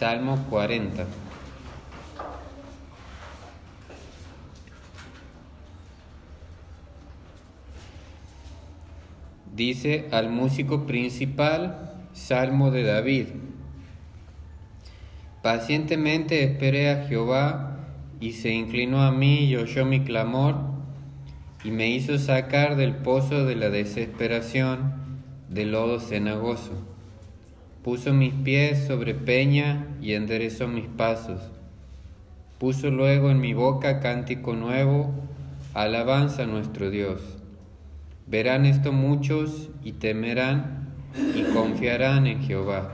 Salmo 40. Dice al músico principal, Salmo de David. Pacientemente esperé a Jehová y se inclinó a mí y oyó mi clamor y me hizo sacar del pozo de la desesperación, del lodo cenagoso. Puso mis pies sobre peña y enderezó mis pasos. Puso luego en mi boca cántico nuevo, alabanza a nuestro Dios. Verán esto muchos y temerán y confiarán en Jehová.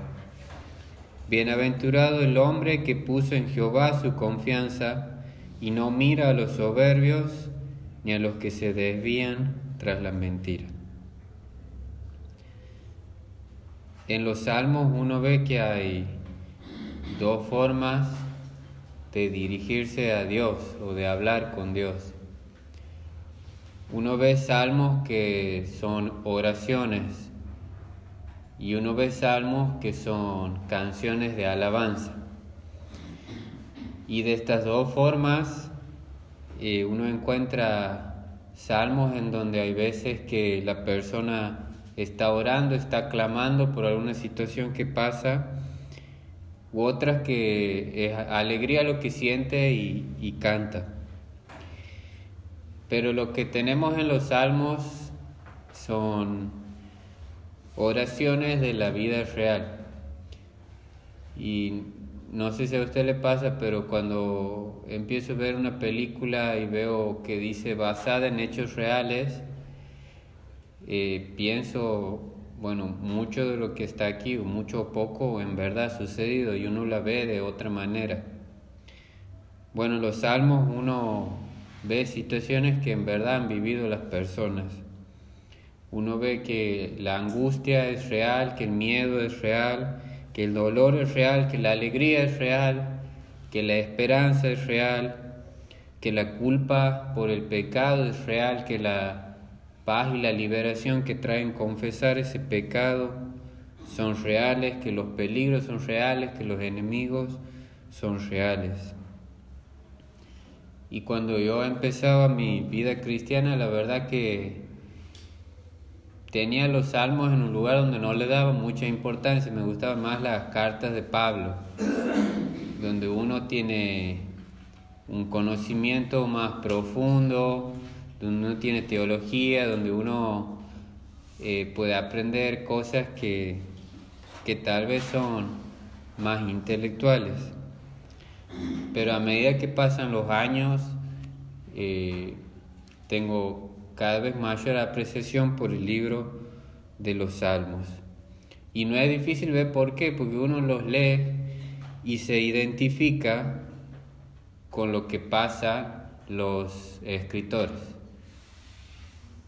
Bienaventurado el hombre que puso en Jehová su confianza y no mira a los soberbios ni a los que se desvían tras la mentira. En los salmos uno ve que hay dos formas de dirigirse a Dios o de hablar con Dios. Uno ve salmos que son oraciones y uno ve salmos que son canciones de alabanza. Y de estas dos formas eh, uno encuentra salmos en donde hay veces que la persona está orando, está clamando por alguna situación que pasa, u otras que es alegría lo que siente y, y canta. Pero lo que tenemos en los salmos son oraciones de la vida real. Y no sé si a usted le pasa, pero cuando empiezo a ver una película y veo que dice basada en hechos reales, eh, pienso, bueno, mucho de lo que está aquí, mucho o poco, en verdad ha sucedido y uno la ve de otra manera. Bueno, los salmos uno ve situaciones que en verdad han vivido las personas. Uno ve que la angustia es real, que el miedo es real, que el dolor es real, que la alegría es real, que la esperanza es real, que la culpa por el pecado es real, que la paz y la liberación que traen confesar ese pecado son reales, que los peligros son reales, que los enemigos son reales. Y cuando yo empezaba mi vida cristiana, la verdad que tenía los salmos en un lugar donde no le daba mucha importancia, me gustaban más las cartas de Pablo, donde uno tiene un conocimiento más profundo, donde uno tiene teología, donde uno eh, puede aprender cosas que, que tal vez son más intelectuales. Pero a medida que pasan los años, eh, tengo cada vez mayor apreciación por el libro de los salmos. Y no es difícil ver por qué, porque uno los lee y se identifica con lo que pasa los escritores.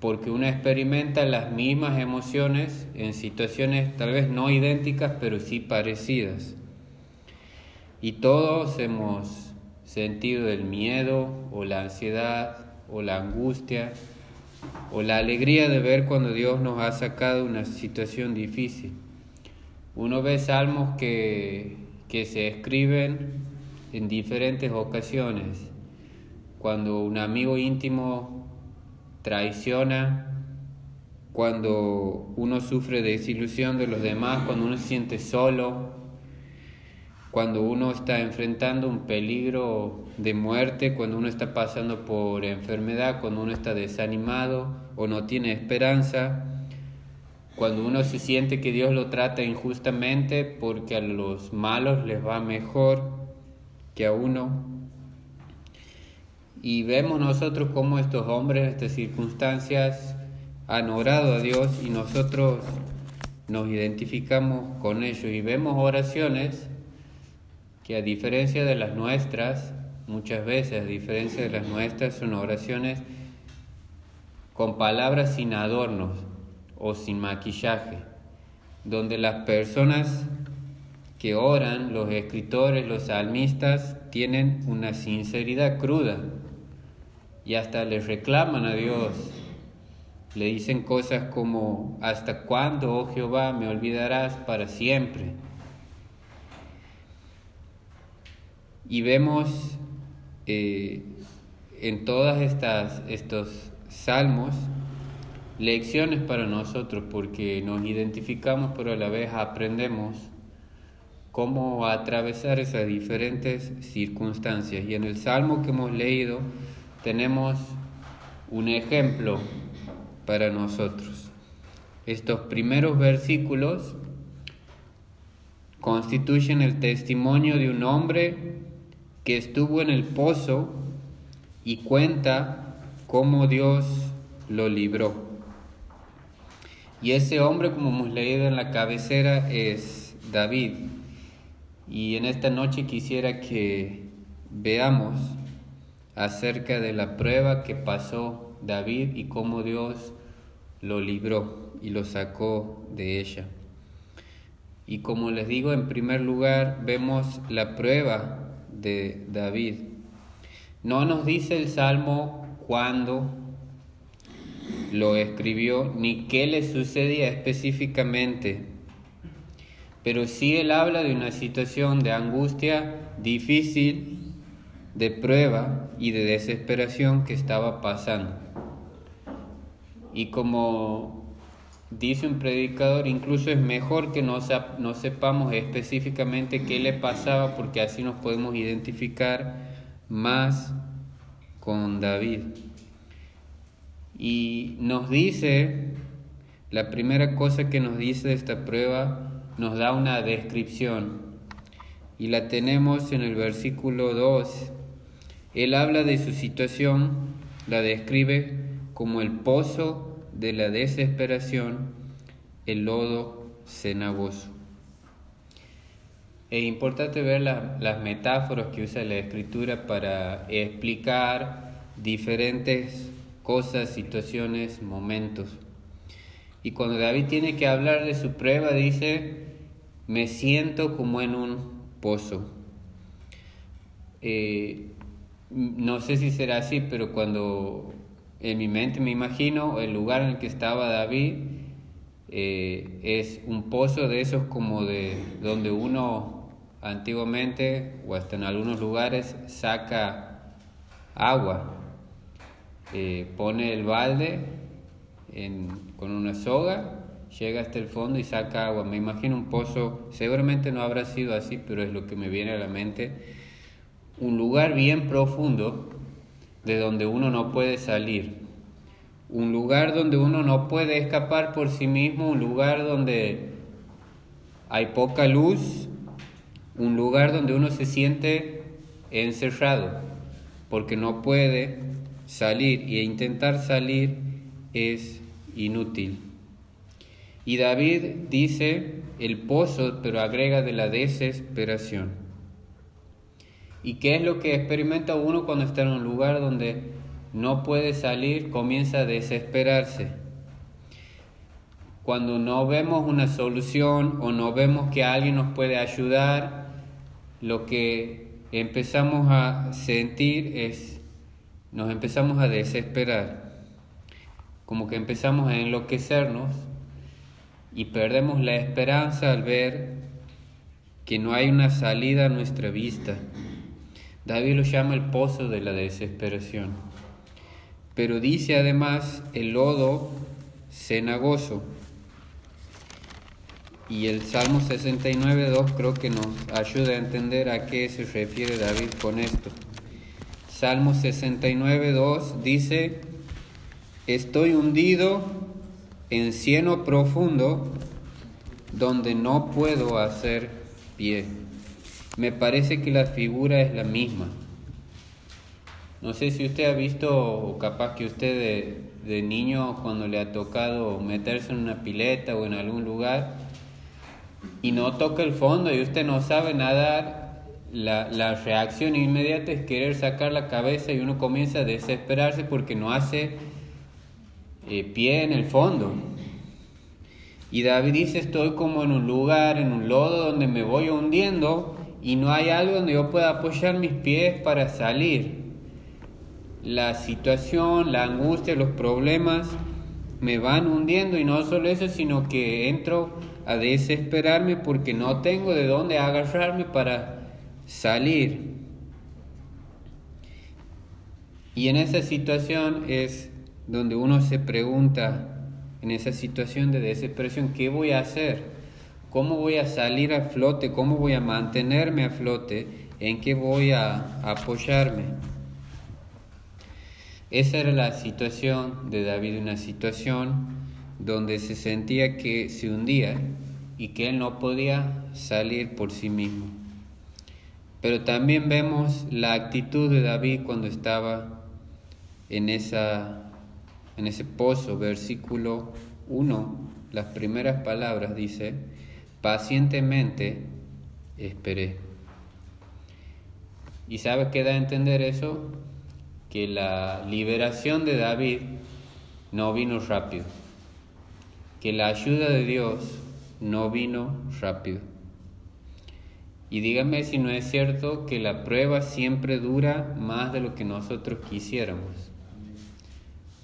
Porque uno experimenta las mismas emociones en situaciones tal vez no idénticas, pero sí parecidas. Y todos hemos sentido el miedo o la ansiedad o la angustia o la alegría de ver cuando Dios nos ha sacado una situación difícil. Uno ve salmos que, que se escriben en diferentes ocasiones, cuando un amigo íntimo traiciona, cuando uno sufre desilusión de los demás, cuando uno se siente solo, cuando uno está enfrentando un peligro de muerte, cuando uno está pasando por enfermedad, cuando uno está desanimado o no tiene esperanza, cuando uno se siente que Dios lo trata injustamente porque a los malos les va mejor que a uno. Y vemos nosotros cómo estos hombres en estas circunstancias han orado a Dios y nosotros nos identificamos con ellos. Y vemos oraciones que a diferencia de las nuestras, muchas veces a diferencia de las nuestras, son oraciones con palabras sin adornos o sin maquillaje, donde las personas que oran, los escritores, los salmistas, tienen una sinceridad cruda y hasta les reclaman a Dios. Le dicen cosas como, ¿hasta cuándo, oh Jehová, me olvidarás para siempre? Y vemos eh, en todas estas estos salmos lecciones para nosotros porque nos identificamos pero a la vez aprendemos cómo atravesar esas diferentes circunstancias. Y en el salmo que hemos leído tenemos un ejemplo para nosotros. Estos primeros versículos constituyen el testimonio de un hombre que estuvo en el pozo y cuenta cómo Dios lo libró. Y ese hombre, como hemos leído en la cabecera, es David. Y en esta noche quisiera que veamos acerca de la prueba que pasó David y cómo Dios lo libró y lo sacó de ella. Y como les digo, en primer lugar vemos la prueba de David. No nos dice el Salmo cuándo lo escribió ni qué le sucedía específicamente, pero sí él habla de una situación de angustia difícil, de prueba y de desesperación que estaba pasando. Y como dice un predicador, incluso es mejor que no, no sepamos específicamente qué le pasaba porque así nos podemos identificar más con David. Y nos dice, la primera cosa que nos dice de esta prueba, nos da una descripción. Y la tenemos en el versículo 2. Él habla de su situación, la describe como el pozo de la desesperación el lodo cenagoso. Es importante ver las metáforas que usa la escritura para explicar diferentes cosas, situaciones, momentos. Y cuando David tiene que hablar de su prueba, dice, me siento como en un pozo. Eh, no sé si será así, pero cuando en mi mente me imagino el lugar en el que estaba David eh, es un pozo de esos como de donde uno antiguamente o hasta en algunos lugares saca agua eh, pone el balde con una soga llega hasta el fondo y saca agua. Me imagino un pozo seguramente no habrá sido así pero es lo que me viene a la mente. Un lugar bien profundo de donde uno no puede salir, un lugar donde uno no puede escapar por sí mismo, un lugar donde hay poca luz, un lugar donde uno se siente encerrado, porque no puede salir y intentar salir es inútil. Y David dice el pozo, pero agrega de la desesperación. ¿Y qué es lo que experimenta uno cuando está en un lugar donde no puede salir? Comienza a desesperarse. Cuando no vemos una solución o no vemos que alguien nos puede ayudar, lo que empezamos a sentir es, nos empezamos a desesperar, como que empezamos a enloquecernos y perdemos la esperanza al ver que no hay una salida a nuestra vista. David lo llama el pozo de la desesperación. Pero dice además el lodo cenagoso. Y el Salmo 69.2 creo que nos ayuda a entender a qué se refiere David con esto. Salmo 69.2 dice, estoy hundido en cieno profundo donde no puedo hacer pie me parece que la figura es la misma. No sé si usted ha visto, o capaz que usted de, niño, cuando le ha tocado meterse en una pileta o en algún lugar y no toca el fondo y usted no sabe nadar, la, la reacción inmediata es querer sacar la cabeza y uno comienza a desesperarse porque no hace eh, pie en el fondo. Y David dice, estoy como en un lugar, en un lodo donde me voy hundiendo y no hay algo donde yo pueda apoyar mis pies para salir. La situación, la angustia, los problemas me van hundiendo y no solo eso, sino que entro a desesperarme porque no tengo de dónde agarrarme para salir. Y en esa situación es donde uno se pregunta, en esa situación de desesperación, ¿qué voy a hacer? ¿Cómo voy a salir a flote? ¿Cómo voy a mantenerme a flote? ¿En qué voy a apoyarme? Esa era la situación de David, una situación donde se sentía que se hundía y que él no podía salir por sí mismo. Pero también vemos la actitud de David cuando estaba en, esa, en ese pozo, versículo 1, las primeras palabras dice, pacientemente esperé. ¿Y sabe qué da a entender eso? Que la liberación de David no vino rápido, que la ayuda de Dios no vino rápido. Y dígame si no es cierto que la prueba siempre dura más de lo que nosotros quisiéramos,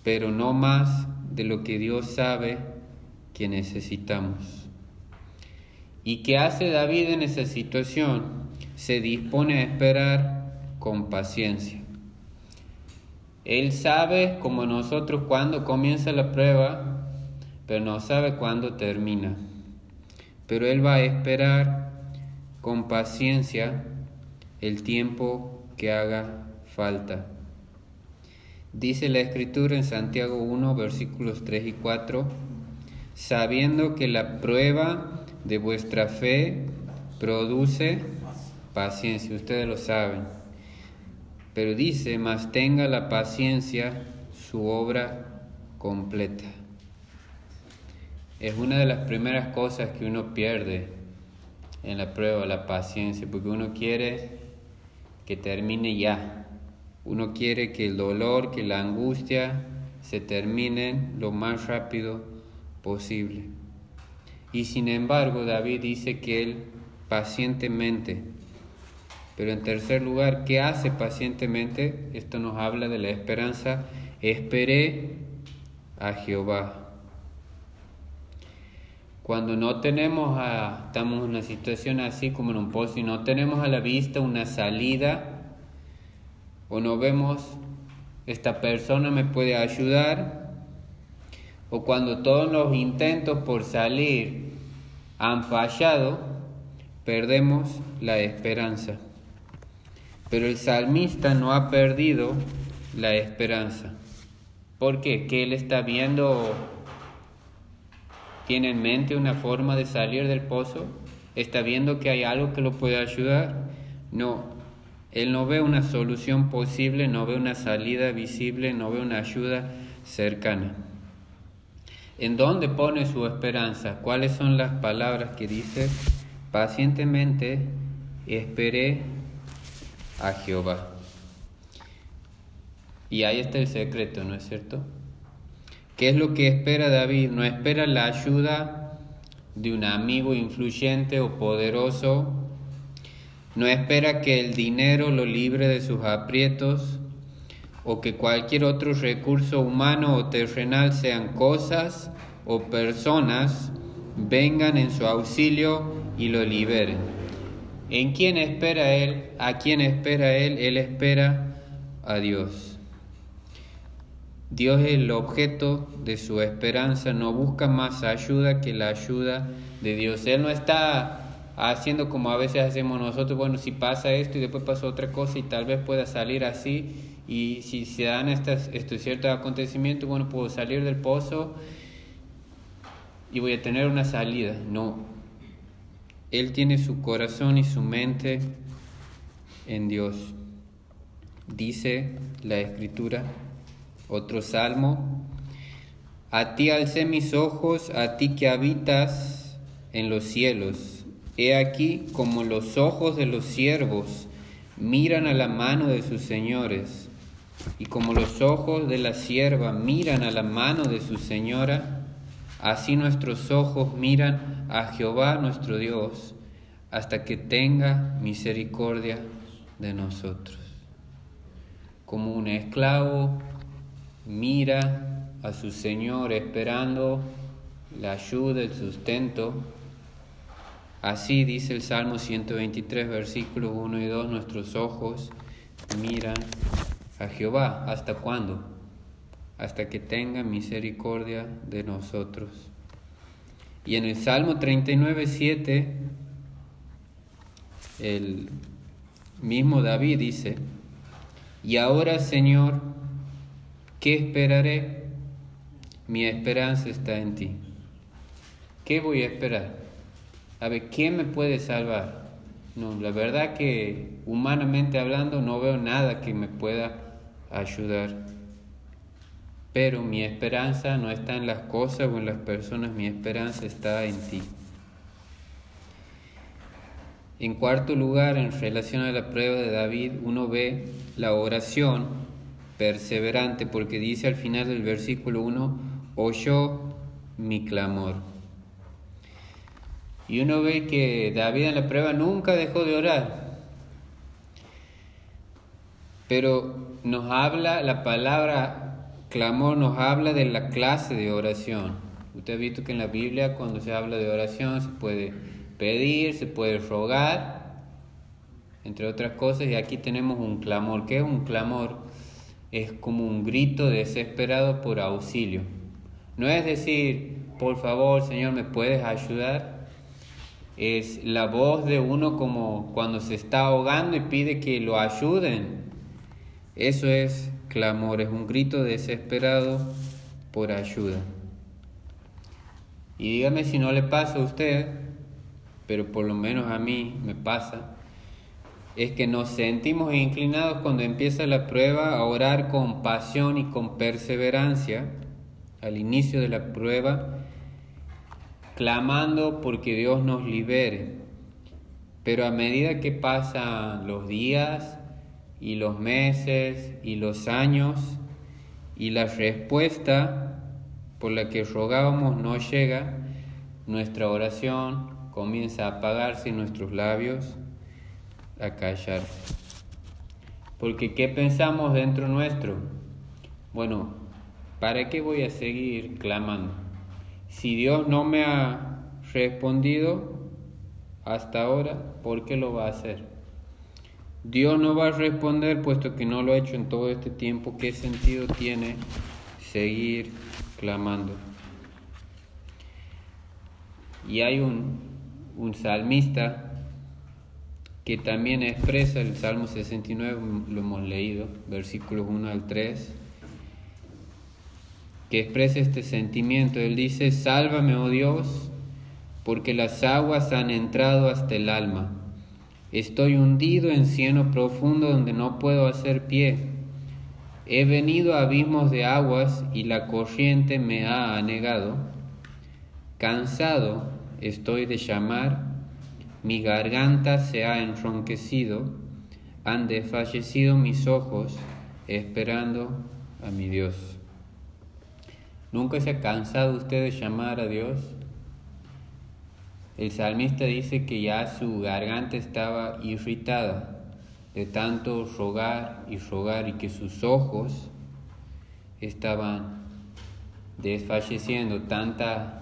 pero no más de lo que Dios sabe que necesitamos. ¿Y qué hace David en esa situación? Se dispone a esperar con paciencia. Él sabe, como nosotros, cuándo comienza la prueba, pero no sabe cuándo termina. Pero Él va a esperar con paciencia el tiempo que haga falta. Dice la escritura en Santiago 1, versículos 3 y 4, sabiendo que la prueba de vuestra fe produce paciencia, ustedes lo saben. Pero dice, mas tenga la paciencia su obra completa. Es una de las primeras cosas que uno pierde en la prueba, la paciencia, porque uno quiere que termine ya. Uno quiere que el dolor, que la angustia se terminen lo más rápido posible. Y sin embargo, David dice que él pacientemente, pero en tercer lugar, ¿qué hace pacientemente? Esto nos habla de la esperanza. Esperé a Jehová. Cuando no tenemos, a, estamos en una situación así como en un pozo y no tenemos a la vista una salida o no vemos, esta persona me puede ayudar, o cuando todos los intentos por salir han fallado, perdemos la esperanza. Pero el salmista no ha perdido la esperanza. ¿Por qué? Que él está viendo tiene en mente una forma de salir del pozo, está viendo que hay algo que lo puede ayudar. No, él no ve una solución posible, no ve una salida visible, no ve una ayuda cercana. ¿En dónde pone su esperanza? ¿Cuáles son las palabras que dice? Pacientemente esperé a Jehová. Y ahí está el secreto, ¿no es cierto? ¿Qué es lo que espera David? No espera la ayuda de un amigo influyente o poderoso. No espera que el dinero lo libre de sus aprietos o que cualquier otro recurso humano o terrenal sean cosas o personas vengan en su auxilio y lo liberen. ¿En quién espera él? ¿A quién espera él? Él espera a Dios. Dios es el objeto de su esperanza, no busca más ayuda que la ayuda de Dios. Él no está haciendo como a veces hacemos nosotros, bueno, si pasa esto y después pasa otra cosa y tal vez pueda salir así y si se dan estos, estos ciertos acontecimientos, bueno, puedo salir del pozo y voy a tener una salida. No, Él tiene su corazón y su mente en Dios. Dice la escritura otro salmo. A ti alcé mis ojos, a ti que habitas en los cielos. He aquí como los ojos de los siervos miran a la mano de sus señores, y como los ojos de la sierva miran a la mano de su señora, así nuestros ojos miran a Jehová nuestro Dios, hasta que tenga misericordia de nosotros. Como un esclavo mira a su Señor esperando la ayuda, el sustento. Así dice el Salmo 123, versículos 1 y 2, nuestros ojos miran a Jehová. ¿Hasta cuándo? Hasta que tenga misericordia de nosotros. Y en el Salmo 39, 7, el mismo David dice, y ahora Señor, ¿qué esperaré? Mi esperanza está en ti. ¿Qué voy a esperar? Ver, ¿quién me puede salvar? No, la verdad que humanamente hablando no veo nada que me pueda ayudar. Pero mi esperanza no está en las cosas o en las personas, mi esperanza está en ti. En cuarto lugar, en relación a la prueba de David, uno ve la oración perseverante porque dice al final del versículo 1, oyó mi clamor. Y uno ve que David en la prueba nunca dejó de orar. Pero nos habla, la palabra clamor nos habla de la clase de oración. Usted ha visto que en la Biblia cuando se habla de oración se puede pedir, se puede rogar, entre otras cosas, y aquí tenemos un clamor. ¿Qué es un clamor? Es como un grito desesperado por auxilio. No es decir, por favor, Señor, ¿me puedes ayudar? Es la voz de uno como cuando se está ahogando y pide que lo ayuden. Eso es clamor, es un grito desesperado por ayuda. Y dígame si no le pasa a usted, pero por lo menos a mí me pasa, es que nos sentimos inclinados cuando empieza la prueba a orar con pasión y con perseverancia al inicio de la prueba, clamando porque Dios nos libere. Pero a medida que pasan los días y los meses y los años y la respuesta por la que rogábamos no llega, nuestra oración comienza a apagarse y nuestros labios a callarse. Porque ¿qué pensamos dentro nuestro? Bueno, ¿para qué voy a seguir clamando? Si Dios no me ha respondido hasta ahora, ¿por qué lo va a hacer? Dios no va a responder puesto que no lo ha hecho en todo este tiempo. ¿Qué sentido tiene seguir clamando? Y hay un, un salmista que también expresa el Salmo 69, lo hemos leído, versículos 1 al 3 que expresa este sentimiento. Él dice, sálvame, oh Dios, porque las aguas han entrado hasta el alma. Estoy hundido en cieno profundo donde no puedo hacer pie. He venido a abismos de aguas y la corriente me ha anegado. Cansado estoy de llamar, mi garganta se ha enronquecido, han desfallecido mis ojos esperando a mi Dios. ¿Nunca se ha cansado usted de llamar a Dios? El salmista dice que ya su garganta estaba irritada de tanto rogar y rogar y que sus ojos estaban desfalleciendo, tantas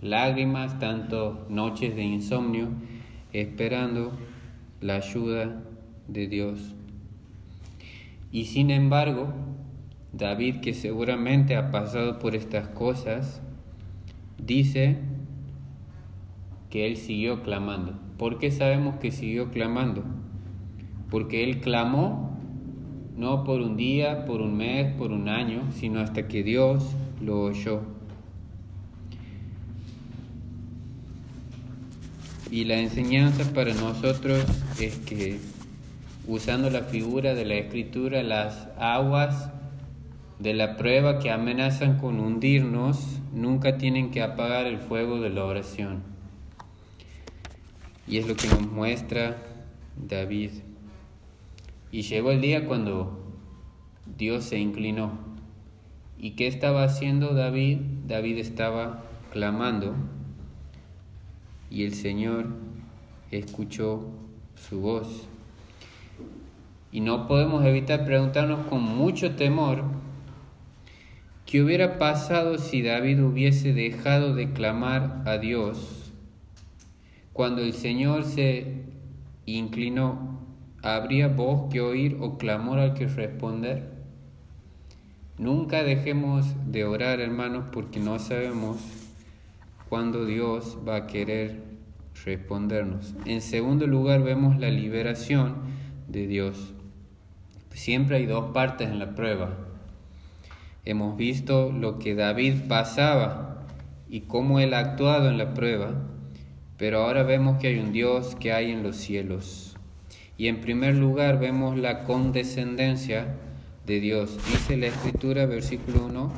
lágrimas, tantas noches de insomnio, esperando la ayuda de Dios. Y sin embargo, David, que seguramente ha pasado por estas cosas, dice que él siguió clamando. ¿Por qué sabemos que siguió clamando? Porque él clamó no por un día, por un mes, por un año, sino hasta que Dios lo oyó. Y la enseñanza para nosotros es que usando la figura de la escritura, las aguas de la prueba que amenazan con hundirnos, nunca tienen que apagar el fuego de la oración. Y es lo que nos muestra David. Y llegó el día cuando Dios se inclinó. ¿Y qué estaba haciendo David? David estaba clamando y el Señor escuchó su voz. Y no podemos evitar preguntarnos con mucho temor ¿Qué hubiera pasado si David hubiese dejado de clamar a Dios cuando el Señor se inclinó ¿habría voz que oír o clamor al que responder? Nunca dejemos de orar, hermanos, porque no sabemos cuándo Dios va a querer respondernos. En segundo lugar, vemos la liberación de Dios. Siempre hay dos partes en la prueba. Hemos visto lo que David pasaba y cómo él ha actuado en la prueba, pero ahora vemos que hay un Dios que hay en los cielos. Y en primer lugar vemos la condescendencia de Dios. Dice la escritura, versículo 1,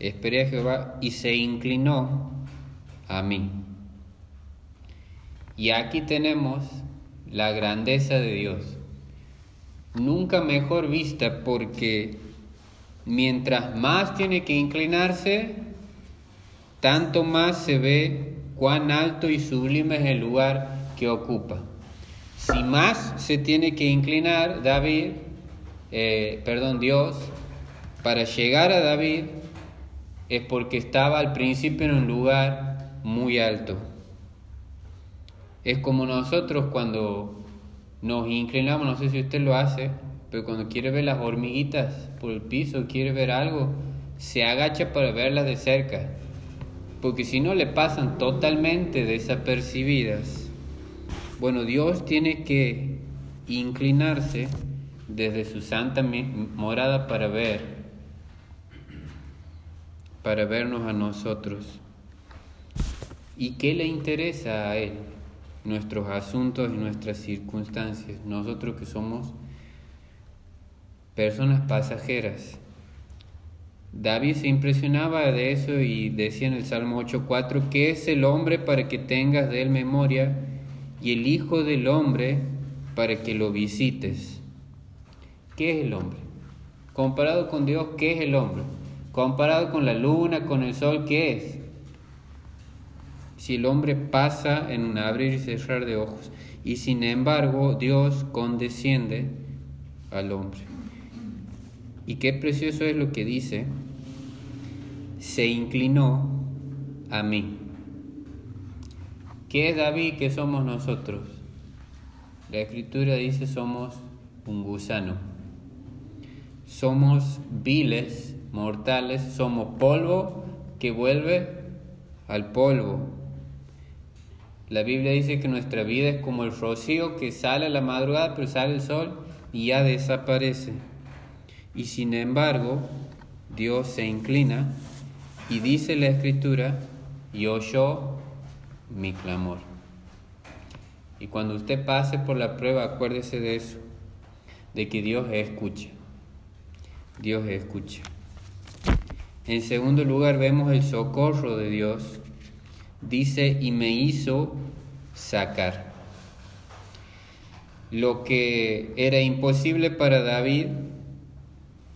esperé a Jehová y se inclinó a mí. Y aquí tenemos la grandeza de Dios. Nunca mejor vista porque mientras más tiene que inclinarse, tanto más se ve cuán alto y sublime es el lugar que ocupa. Si más se tiene que inclinar David, eh, perdón, Dios, para llegar a David, es porque estaba al principio en un lugar muy alto. Es como nosotros cuando nos inclinamos, no sé si usted lo hace, pero cuando quiere ver las hormiguitas por el piso, quiere ver algo, se agacha para verlas de cerca, porque si no le pasan totalmente desapercibidas. Bueno, Dios tiene que inclinarse desde su santa morada para ver, para vernos a nosotros. ¿Y qué le interesa a Él? Nuestros asuntos y nuestras circunstancias. Nosotros que somos personas pasajeras. David se impresionaba de eso y decía en el Salmo 8.4 que es el hombre para que tengas de él memoria y el Hijo del hombre para que lo visites. ¿qué es el hombre? Comparado con Dios, ¿qué es el hombre? Comparado con la luna, con el sol, ¿qué es? Si el hombre pasa en un abrir y cerrar de ojos, y sin embargo Dios condesciende al hombre. Y qué precioso es lo que dice, se inclinó a mí. ¿Qué es David? ¿Qué somos nosotros? La escritura dice somos un gusano. Somos viles, mortales, somos polvo que vuelve al polvo. La Biblia dice que nuestra vida es como el rocío que sale a la madrugada, pero sale el sol y ya desaparece. Y sin embargo, Dios se inclina y dice la escritura, y oyó mi clamor. Y cuando usted pase por la prueba, acuérdese de eso, de que Dios escucha. Dios escucha. En segundo lugar vemos el socorro de Dios. Dice, y me hizo sacar. Lo que era imposible para David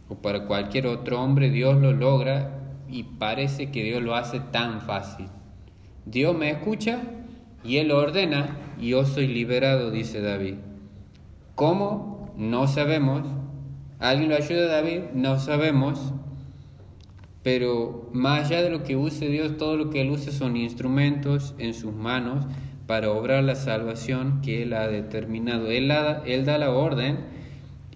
o para cualquier otro hombre, Dios lo logra y parece que Dios lo hace tan fácil. Dios me escucha y Él ordena y yo soy liberado, dice David. ¿Cómo? No sabemos, ¿Alguien lo ayuda, David? No sabemos. Pero más allá de lo que use Dios, todo lo que Él use son instrumentos en sus manos para obrar la salvación que Él ha determinado. Él, él da la orden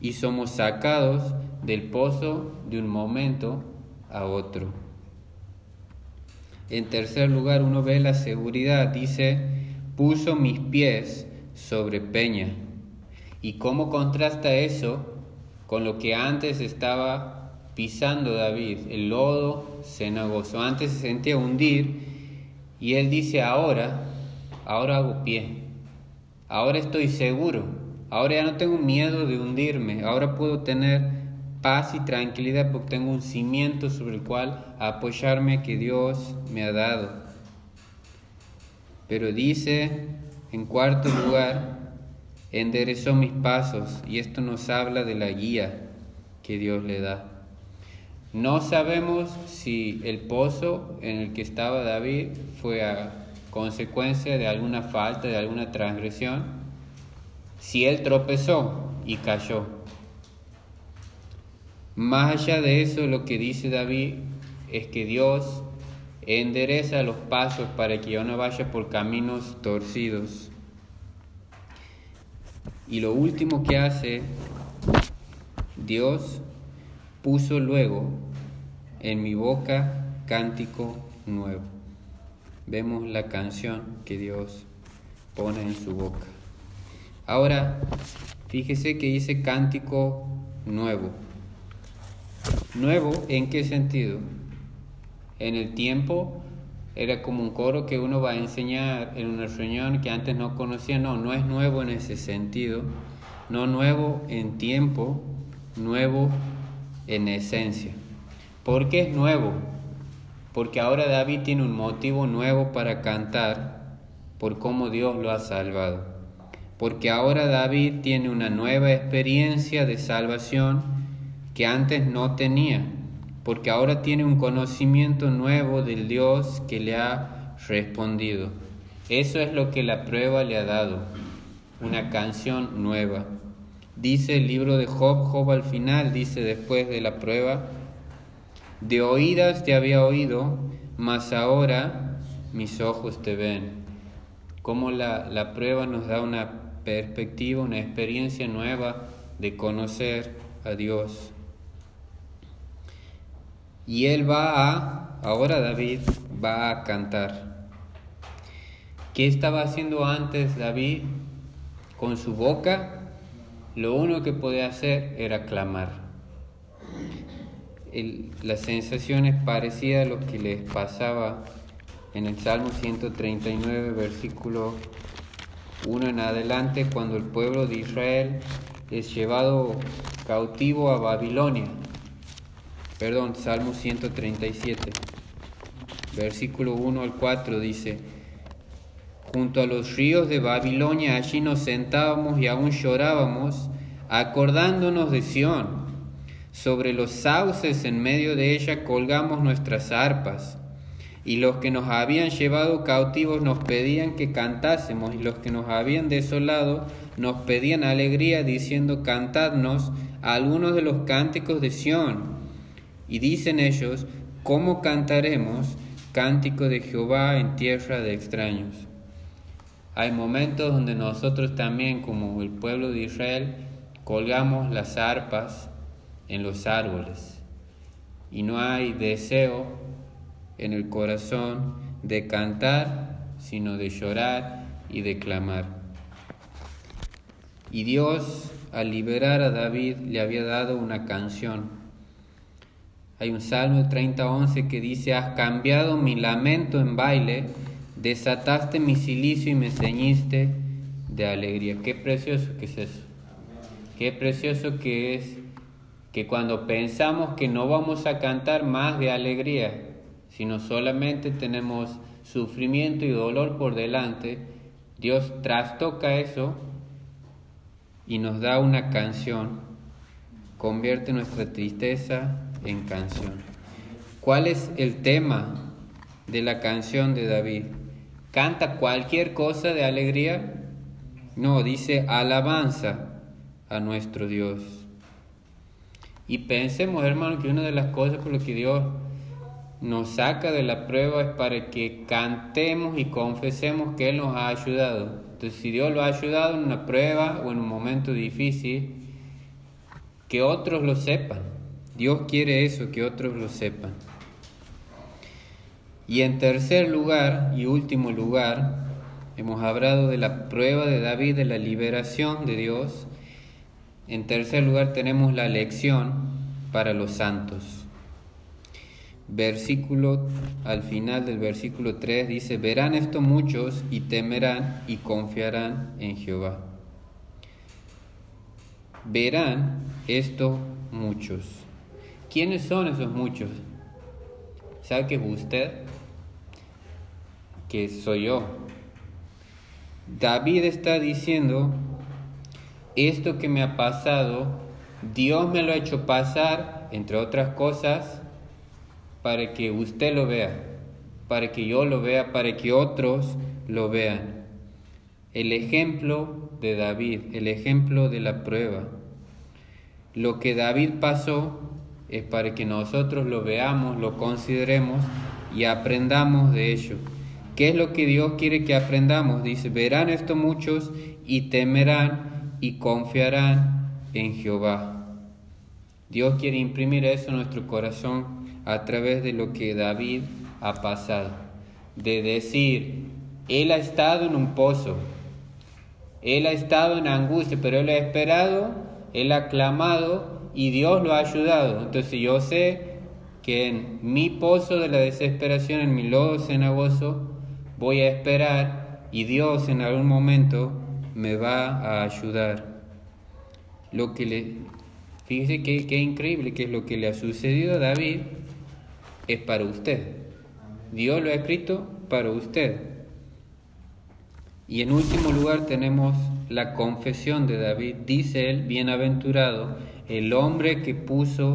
y somos sacados del pozo de un momento a otro. En tercer lugar, uno ve la seguridad. Dice, puso mis pies sobre peña. ¿Y cómo contrasta eso con lo que antes estaba pisando David, el lodo cenagoso. Antes se sentía hundir y él dice ahora, ahora hago pie, ahora estoy seguro, ahora ya no tengo miedo de hundirme, ahora puedo tener paz y tranquilidad porque tengo un cimiento sobre el cual apoyarme que Dios me ha dado. Pero dice en cuarto lugar, enderezó mis pasos y esto nos habla de la guía que Dios le da. No sabemos si el pozo en el que estaba David fue a consecuencia de alguna falta, de alguna transgresión, si él tropezó y cayó. Más allá de eso, lo que dice David es que Dios endereza los pasos para que yo no vaya por caminos torcidos. Y lo último que hace Dios puso luego en mi boca cántico nuevo. Vemos la canción que Dios pone en su boca. Ahora, fíjese que dice cántico nuevo. ¿Nuevo en qué sentido? En el tiempo era como un coro que uno va a enseñar en una reunión que antes no conocía. No, no es nuevo en ese sentido. No nuevo en tiempo, nuevo en esencia. ¿Por qué es nuevo? Porque ahora David tiene un motivo nuevo para cantar por cómo Dios lo ha salvado. Porque ahora David tiene una nueva experiencia de salvación que antes no tenía porque ahora tiene un conocimiento nuevo del Dios que le ha respondido. Eso es lo que la prueba le ha dado, una canción nueva. Dice el libro de Job, Job al final dice después de la prueba, de oídas te había oído, mas ahora mis ojos te ven. Como la, la prueba nos da una perspectiva, una experiencia nueva de conocer a Dios. Y él va a, ahora David va a cantar. ¿Qué estaba haciendo antes David? Con su boca, lo único que podía hacer era clamar. la sensación es parecida a lo que les pasaba en el Salmo 139, versículo 1 en adelante, cuando el pueblo de Israel es llevado cautivo a Babilonia perdón, Salmo 137, versículo 1 al 4 dice, junto a los ríos de Babilonia allí nos sentábamos y aún llorábamos, acordándonos de Sión. Sobre los sauces en medio de ella colgamos nuestras arpas. Y los que nos habían llevado cautivos nos pedían que cantásemos, y los que nos habían desolado nos pedían alegría, diciendo, cantadnos algunos de los cánticos de Sión. Y dicen ellos, ¿cómo cantaremos cántico de Jehová en tierra de extraños? Hay momentos donde nosotros también, como el pueblo de Israel, colgamos las arpas en los árboles y no hay deseo en el corazón de cantar, sino de llorar y de clamar. Y Dios, al liberar a David, le había dado una canción hay un Salmo 30:11 que dice, has cambiado mi lamento en baile, desataste mi silicio y me ceñiste de alegría. Qué precioso que es eso. Qué precioso que es que cuando pensamos que no vamos a cantar más de alegría, sino solamente tenemos sufrimiento y dolor por delante, Dios trastoca eso y nos da una canción, convierte nuestra tristeza en canción. ¿Cuál es el tema de la canción de David? ¿Canta cualquier cosa de alegría? No, dice alabanza a nuestro Dios. Y pensemos, hermano, que una de las cosas por las que Dios nos saca de la prueba es para que cantemos y confesemos que Él nos ha ayudado. Entonces, si Dios lo ha ayudado en una prueba o en un momento difícil, que otros lo sepan Dios quiere eso, que otros lo sepan. Y en tercer lugar y último lugar, hemos hablado de la prueba de David, de la liberación de Dios. En tercer lugar tenemos la lección para los santos. Versículo al final del versículo 3 dice, verán esto muchos y temerán y confiarán en Jehová. Verán esto muchos. ¿Quiénes son esos muchos? ¿Sabe que es usted? Que soy yo. David está diciendo, esto que me ha pasado, Dios me lo ha hecho pasar, entre otras cosas, para que usted lo vea, para que yo lo vea, para que otros lo vean. El ejemplo de David, el ejemplo de la prueba. Lo que David pasó es para que nosotros lo veamos, lo consideremos y aprendamos de ello. ¿Qué es lo que Dios quiere que aprendamos? Dice, verán esto muchos y temerán y confiarán en Jehová. Dios quiere imprimir eso en nuestro corazón a través de lo que David ha pasado. De decir, Él ha estado en un pozo, Él ha estado en angustia, pero Él ha esperado, Él ha clamado y Dios lo ha ayudado. Entonces yo sé que en mi pozo de la desesperación, en mi lodo cenagoso, voy a esperar y Dios en algún momento me va a ayudar. Lo que le, fíjese que, increíble que es lo que le ha sucedido a David es para usted. Dios lo ha escrito para usted. Y en último lugar tenemos la confesión de David. Dice él, bienaventurado, el hombre que puso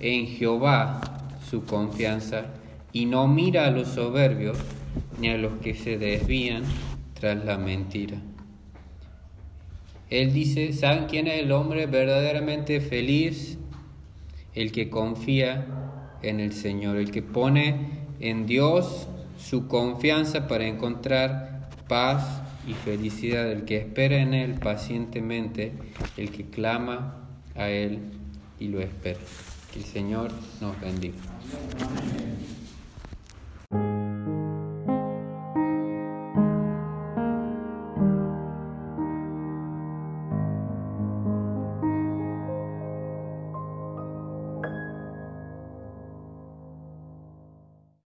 en Jehová su confianza y no mira a los soberbios ni a los que se desvían tras la mentira. Él dice, ¿saben quién es el hombre verdaderamente feliz? El que confía en el Señor, el que pone en Dios su confianza para encontrar paz y felicidad, el que espera en Él pacientemente, el que clama a Él y lo espera. Que el Señor nos bendiga.